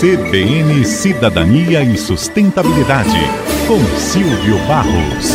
CBN Cidadania e Sustentabilidade, com Silvio Barros.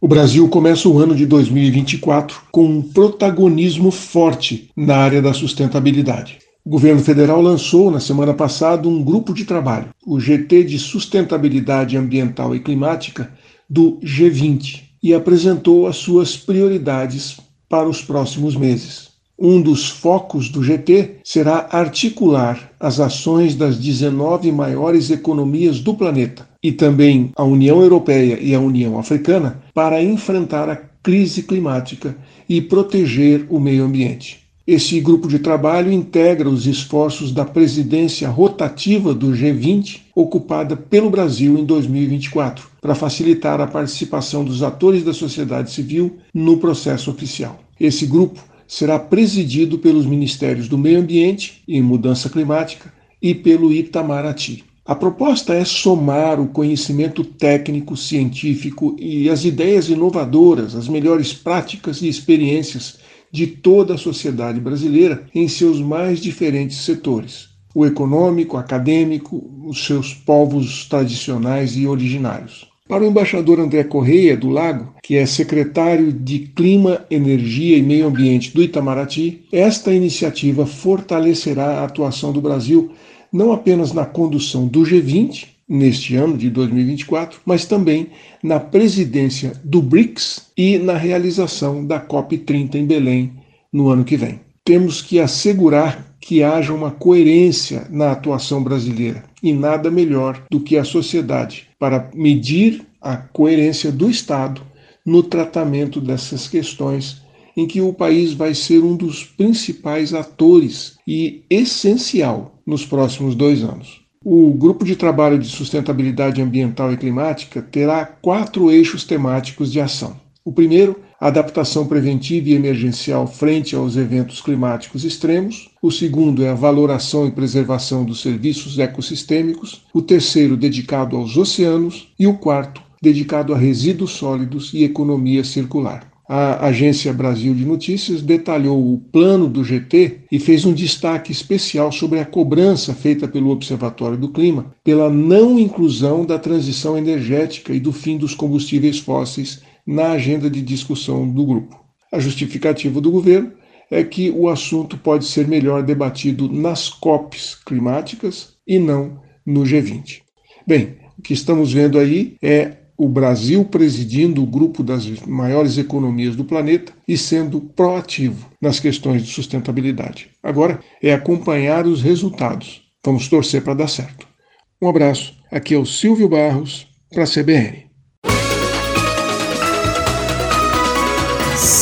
O Brasil começa o ano de 2024 com um protagonismo forte na área da sustentabilidade. O governo federal lançou na semana passada um grupo de trabalho, o GT de Sustentabilidade Ambiental e Climática do G20, e apresentou as suas prioridades para os próximos meses. Um dos focos do GT será articular as ações das 19 maiores economias do planeta e também a União Europeia e a União Africana para enfrentar a crise climática e proteger o meio ambiente. Esse grupo de trabalho integra os esforços da presidência rotativa do G20, ocupada pelo Brasil em 2024, para facilitar a participação dos atores da sociedade civil no processo oficial. Esse grupo será presidido pelos Ministérios do Meio Ambiente e Mudança Climática e pelo Itamaraty. A proposta é somar o conhecimento técnico, científico e as ideias inovadoras, as melhores práticas e experiências de toda a sociedade brasileira em seus mais diferentes setores: o econômico, acadêmico, os seus povos tradicionais e originários. Para o embaixador André Correia do Lago, que é secretário de Clima, Energia e Meio Ambiente do Itamaraty, esta iniciativa fortalecerá a atuação do Brasil não apenas na condução do G20, neste ano de 2024, mas também na presidência do BRICS e na realização da COP30 em Belém no ano que vem. Temos que assegurar que haja uma coerência na atuação brasileira e nada melhor do que a sociedade para medir a coerência do Estado no tratamento dessas questões em que o país vai ser um dos principais atores e essencial nos próximos dois anos. O Grupo de Trabalho de Sustentabilidade Ambiental e Climática terá quatro eixos temáticos de ação. O primeiro, adaptação preventiva e emergencial frente aos eventos climáticos extremos. O segundo é a valoração e preservação dos serviços ecossistêmicos. O terceiro, dedicado aos oceanos. E o quarto, dedicado a resíduos sólidos e economia circular. A Agência Brasil de Notícias detalhou o plano do GT e fez um destaque especial sobre a cobrança feita pelo Observatório do Clima pela não inclusão da transição energética e do fim dos combustíveis fósseis na agenda de discussão do grupo. A justificativa do governo é que o assunto pode ser melhor debatido nas COPs climáticas e não no G20. Bem, o que estamos vendo aí é o Brasil presidindo o grupo das maiores economias do planeta e sendo proativo nas questões de sustentabilidade. Agora é acompanhar os resultados. Vamos torcer para dar certo. Um abraço. Aqui é o Silvio Barros para a CBN.